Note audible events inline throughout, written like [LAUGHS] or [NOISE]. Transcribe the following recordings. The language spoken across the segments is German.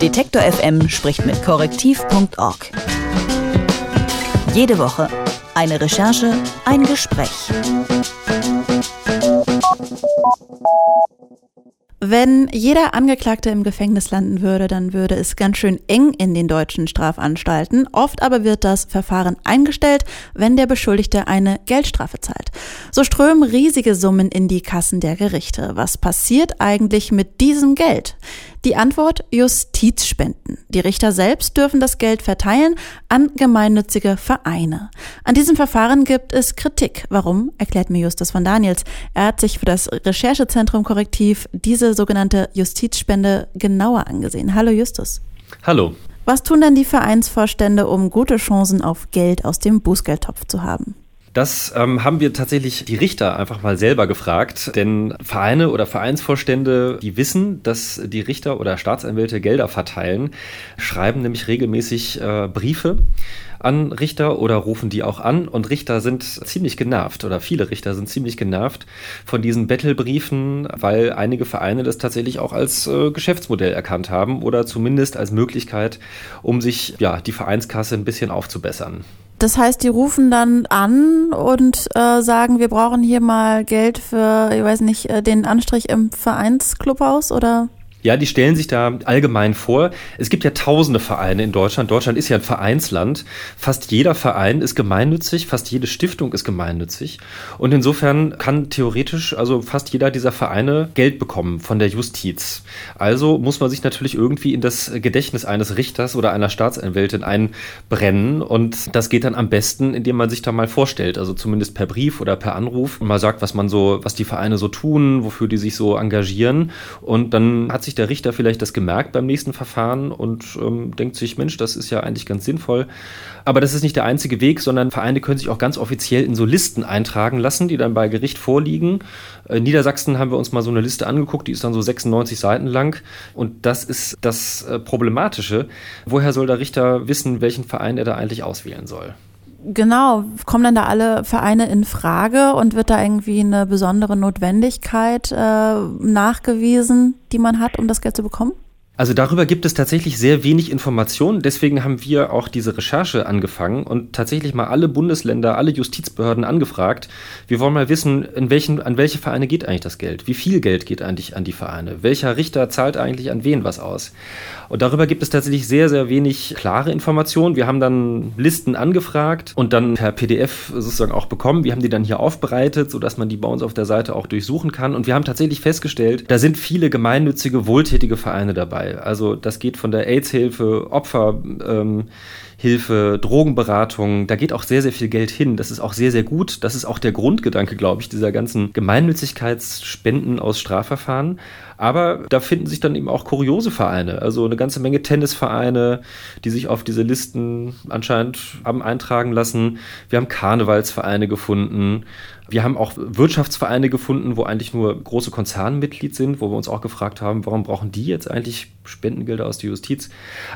Detektor FM spricht mit korrektiv.org. Jede Woche eine Recherche, ein Gespräch. Wenn jeder Angeklagte im Gefängnis landen würde, dann würde es ganz schön eng in den deutschen Strafanstalten. Oft aber wird das Verfahren eingestellt, wenn der Beschuldigte eine Geldstrafe zahlt. So strömen riesige Summen in die Kassen der Gerichte. Was passiert eigentlich mit diesem Geld? Die Antwort Justizspenden. Die Richter selbst dürfen das Geld verteilen an gemeinnützige Vereine. An diesem Verfahren gibt es Kritik. Warum, erklärt mir Justus von Daniels. Er hat sich für das Recherchezentrum Korrektiv diese sogenannte Justizspende genauer angesehen. Hallo Justus. Hallo. Was tun denn die Vereinsvorstände, um gute Chancen auf Geld aus dem Bußgeldtopf zu haben? Das ähm, haben wir tatsächlich die Richter einfach mal selber gefragt, denn Vereine oder Vereinsvorstände, die wissen, dass die Richter oder Staatsanwälte Gelder verteilen, schreiben nämlich regelmäßig äh, Briefe an Richter oder rufen die auch an. Und Richter sind ziemlich genervt oder viele Richter sind ziemlich genervt von diesen Bettelbriefen, weil einige Vereine das tatsächlich auch als äh, Geschäftsmodell erkannt haben oder zumindest als Möglichkeit, um sich ja die Vereinskasse ein bisschen aufzubessern. Das heißt, die rufen dann an und äh, sagen, wir brauchen hier mal Geld für, ich weiß nicht, äh, den Anstrich im Vereinsclubhaus oder? Ja, die stellen sich da allgemein vor. Es gibt ja tausende Vereine in Deutschland. Deutschland ist ja ein Vereinsland. Fast jeder Verein ist gemeinnützig, fast jede Stiftung ist gemeinnützig. Und insofern kann theoretisch also fast jeder dieser Vereine Geld bekommen von der Justiz. Also muss man sich natürlich irgendwie in das Gedächtnis eines Richters oder einer Staatsanwältin einbrennen. Und das geht dann am besten, indem man sich da mal vorstellt. Also zumindest per Brief oder per Anruf und mal sagt, was man so, was die Vereine so tun, wofür die sich so engagieren. Und dann hat sich der Richter vielleicht das gemerkt beim nächsten Verfahren und ähm, denkt sich, Mensch, das ist ja eigentlich ganz sinnvoll. Aber das ist nicht der einzige Weg, sondern Vereine können sich auch ganz offiziell in so Listen eintragen lassen, die dann bei Gericht vorliegen. In Niedersachsen haben wir uns mal so eine Liste angeguckt, die ist dann so 96 Seiten lang. Und das ist das äh, Problematische. Woher soll der Richter wissen, welchen Verein er da eigentlich auswählen soll? Genau, kommen dann da alle Vereine in Frage und wird da irgendwie eine besondere Notwendigkeit äh, nachgewiesen, die man hat, um das Geld zu bekommen? Also darüber gibt es tatsächlich sehr wenig Informationen. Deswegen haben wir auch diese Recherche angefangen und tatsächlich mal alle Bundesländer, alle Justizbehörden angefragt. Wir wollen mal wissen, in welchen, an welche Vereine geht eigentlich das Geld? Wie viel Geld geht eigentlich an die Vereine? Welcher Richter zahlt eigentlich an wen was aus? Und darüber gibt es tatsächlich sehr, sehr wenig klare Informationen. Wir haben dann Listen angefragt und dann per PDF sozusagen auch bekommen. Wir haben die dann hier aufbereitet, sodass man die bei uns auf der Seite auch durchsuchen kann. Und wir haben tatsächlich festgestellt, da sind viele gemeinnützige, wohltätige Vereine dabei. Also das geht von der AIDS-Hilfe, Opfer. Ähm, Drogenberatung, da geht auch sehr, sehr viel Geld hin. Das ist auch sehr, sehr gut. Das ist auch der Grundgedanke, glaube ich, dieser ganzen Gemeinnützigkeitsspenden aus Strafverfahren. Aber da finden sich dann eben auch kuriose Vereine, also eine ganze Menge Tennisvereine, die sich auf diese Listen anscheinend haben eintragen lassen. Wir haben Karnevalsvereine gefunden. Wir haben auch Wirtschaftsvereine gefunden, wo eigentlich nur große Konzerne Mitglied sind, wo wir uns auch gefragt haben, warum brauchen die jetzt eigentlich Spendengelder aus der Justiz?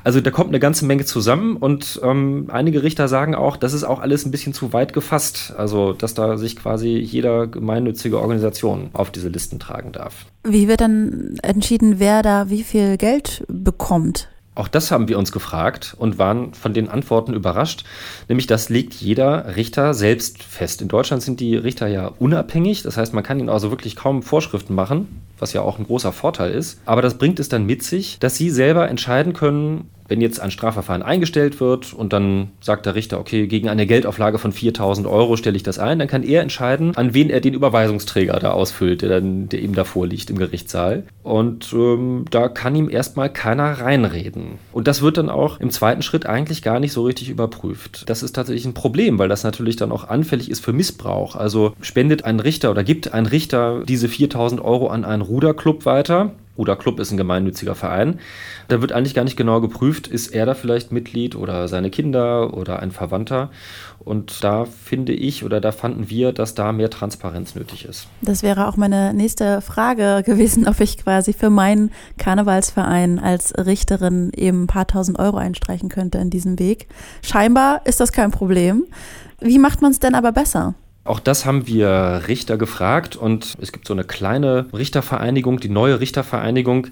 Also da kommt eine ganze Menge zusammen und ähm, einige Richter sagen auch, das ist auch alles ein bisschen zu weit gefasst. Also dass da sich quasi jeder gemeinnützige Organisation auf diese Listen tragen darf. Wie wird dann entschieden, wer da wie viel Geld bekommt? Auch das haben wir uns gefragt und waren von den Antworten überrascht. Nämlich, das legt jeder Richter selbst fest. In Deutschland sind die Richter ja unabhängig. Das heißt, man kann ihnen also wirklich kaum Vorschriften machen, was ja auch ein großer Vorteil ist. Aber das bringt es dann mit sich, dass sie selber entscheiden können, wenn jetzt ein Strafverfahren eingestellt wird und dann sagt der Richter, okay, gegen eine Geldauflage von 4000 Euro stelle ich das ein, dann kann er entscheiden, an wen er den Überweisungsträger da ausfüllt, der, dann, der ihm davor liegt im Gerichtssaal. Und ähm, da kann ihm erstmal keiner reinreden. Und das wird dann auch im zweiten Schritt eigentlich gar nicht so richtig überprüft. Das ist tatsächlich ein Problem, weil das natürlich dann auch anfällig ist für Missbrauch. Also spendet ein Richter oder gibt ein Richter diese 4000 Euro an einen Ruderclub weiter oder Club ist ein gemeinnütziger Verein. Da wird eigentlich gar nicht genau geprüft, ist er da vielleicht Mitglied oder seine Kinder oder ein Verwandter. Und da finde ich oder da fanden wir, dass da mehr Transparenz nötig ist. Das wäre auch meine nächste Frage [LAUGHS] gewesen, ob ich quasi für meinen Karnevalsverein als Richterin eben ein paar tausend Euro einstreichen könnte in diesem Weg. Scheinbar ist das kein Problem. Wie macht man es denn aber besser? Auch das haben wir Richter gefragt und es gibt so eine kleine Richtervereinigung, die neue Richtervereinigung,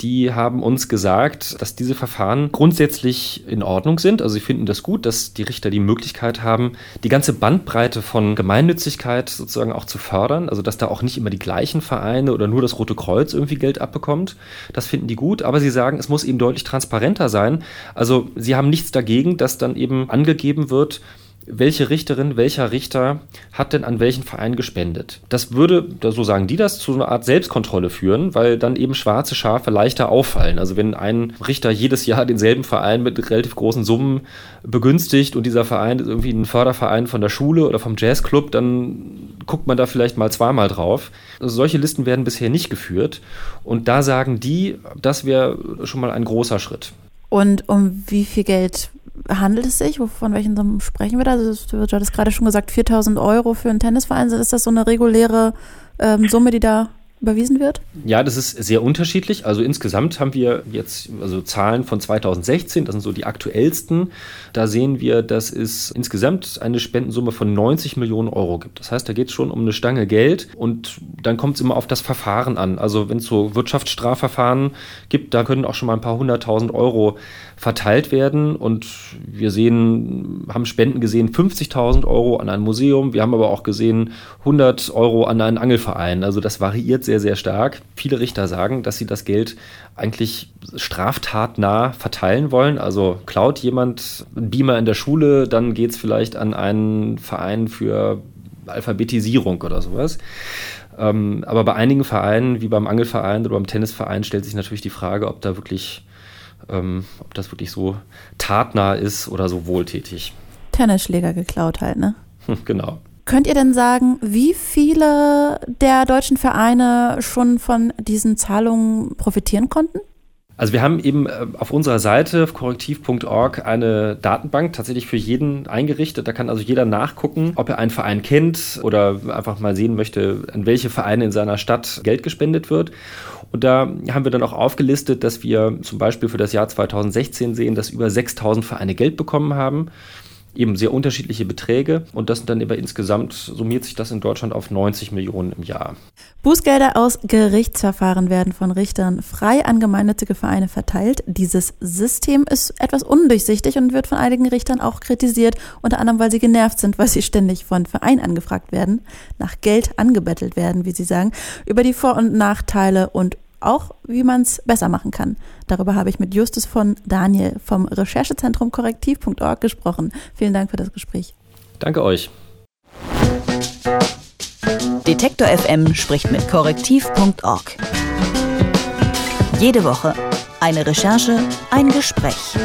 die haben uns gesagt, dass diese Verfahren grundsätzlich in Ordnung sind. Also sie finden das gut, dass die Richter die Möglichkeit haben, die ganze Bandbreite von Gemeinnützigkeit sozusagen auch zu fördern. Also dass da auch nicht immer die gleichen Vereine oder nur das Rote Kreuz irgendwie Geld abbekommt. Das finden die gut. Aber sie sagen, es muss eben deutlich transparenter sein. Also sie haben nichts dagegen, dass dann eben angegeben wird, welche Richterin, welcher Richter hat denn an welchen Verein gespendet. Das würde, so sagen die das, zu einer Art Selbstkontrolle führen, weil dann eben schwarze Schafe leichter auffallen. Also wenn ein Richter jedes Jahr denselben Verein mit relativ großen Summen begünstigt und dieser Verein ist irgendwie ein Förderverein von der Schule oder vom Jazzclub, dann guckt man da vielleicht mal zweimal drauf. Also solche Listen werden bisher nicht geführt und da sagen die, das wäre schon mal ein großer Schritt. Und um wie viel Geld handelt es sich? Von welchen Summen sprechen wir da? Also, du hattest gerade schon gesagt, 4000 Euro für einen Tennisverein. Ist das so eine reguläre ähm, Summe, die da überwiesen wird? Ja, das ist sehr unterschiedlich. Also insgesamt haben wir jetzt also Zahlen von 2016, das sind so die aktuellsten. Da sehen wir, dass es insgesamt eine Spendensumme von 90 Millionen Euro gibt. Das heißt, da geht es schon um eine Stange Geld und dann kommt es immer auf das Verfahren an. Also wenn es so Wirtschaftsstrafverfahren gibt, da können auch schon mal ein paar hunderttausend Euro verteilt werden und wir sehen, haben Spenden gesehen 50.000 Euro an ein Museum, wir haben aber auch gesehen 100 Euro an einen Angelverein. Also das variiert sehr, sehr stark. Viele Richter sagen, dass sie das Geld eigentlich straftatnah verteilen wollen. Also klaut jemand einen Beamer in der Schule, dann geht es vielleicht an einen Verein für Alphabetisierung oder sowas. Ähm, aber bei einigen Vereinen, wie beim Angelverein oder beim Tennisverein, stellt sich natürlich die Frage, ob da wirklich ähm, ob das wirklich so tatnah ist oder so wohltätig. Tennisschläger geklaut halt, ne? [LAUGHS] genau. Könnt ihr denn sagen, wie viele der deutschen Vereine schon von diesen Zahlungen profitieren konnten? Also wir haben eben äh, auf unserer Seite korrektiv.org eine Datenbank tatsächlich für jeden eingerichtet. Da kann also jeder nachgucken, ob er einen Verein kennt oder einfach mal sehen möchte, an welche Vereine in seiner Stadt Geld gespendet wird. Und da haben wir dann auch aufgelistet, dass wir zum Beispiel für das Jahr 2016 sehen, dass über 6000 Vereine Geld bekommen haben eben sehr unterschiedliche Beträge und das dann aber insgesamt summiert sich das in Deutschland auf 90 Millionen im Jahr. Bußgelder aus Gerichtsverfahren werden von Richtern frei an gemeinnützige Vereine verteilt. Dieses System ist etwas undurchsichtig und wird von einigen Richtern auch kritisiert, unter anderem weil sie genervt sind, weil sie ständig von Vereinen angefragt werden, nach Geld angebettelt werden, wie sie sagen, über die Vor- und Nachteile und auch wie man es besser machen kann. Darüber habe ich mit Justus von Daniel vom Recherchezentrum korrektiv.org gesprochen. Vielen Dank für das Gespräch. Danke euch. Detektor FM spricht mit korrektiv.org. Jede Woche eine Recherche, ein Gespräch.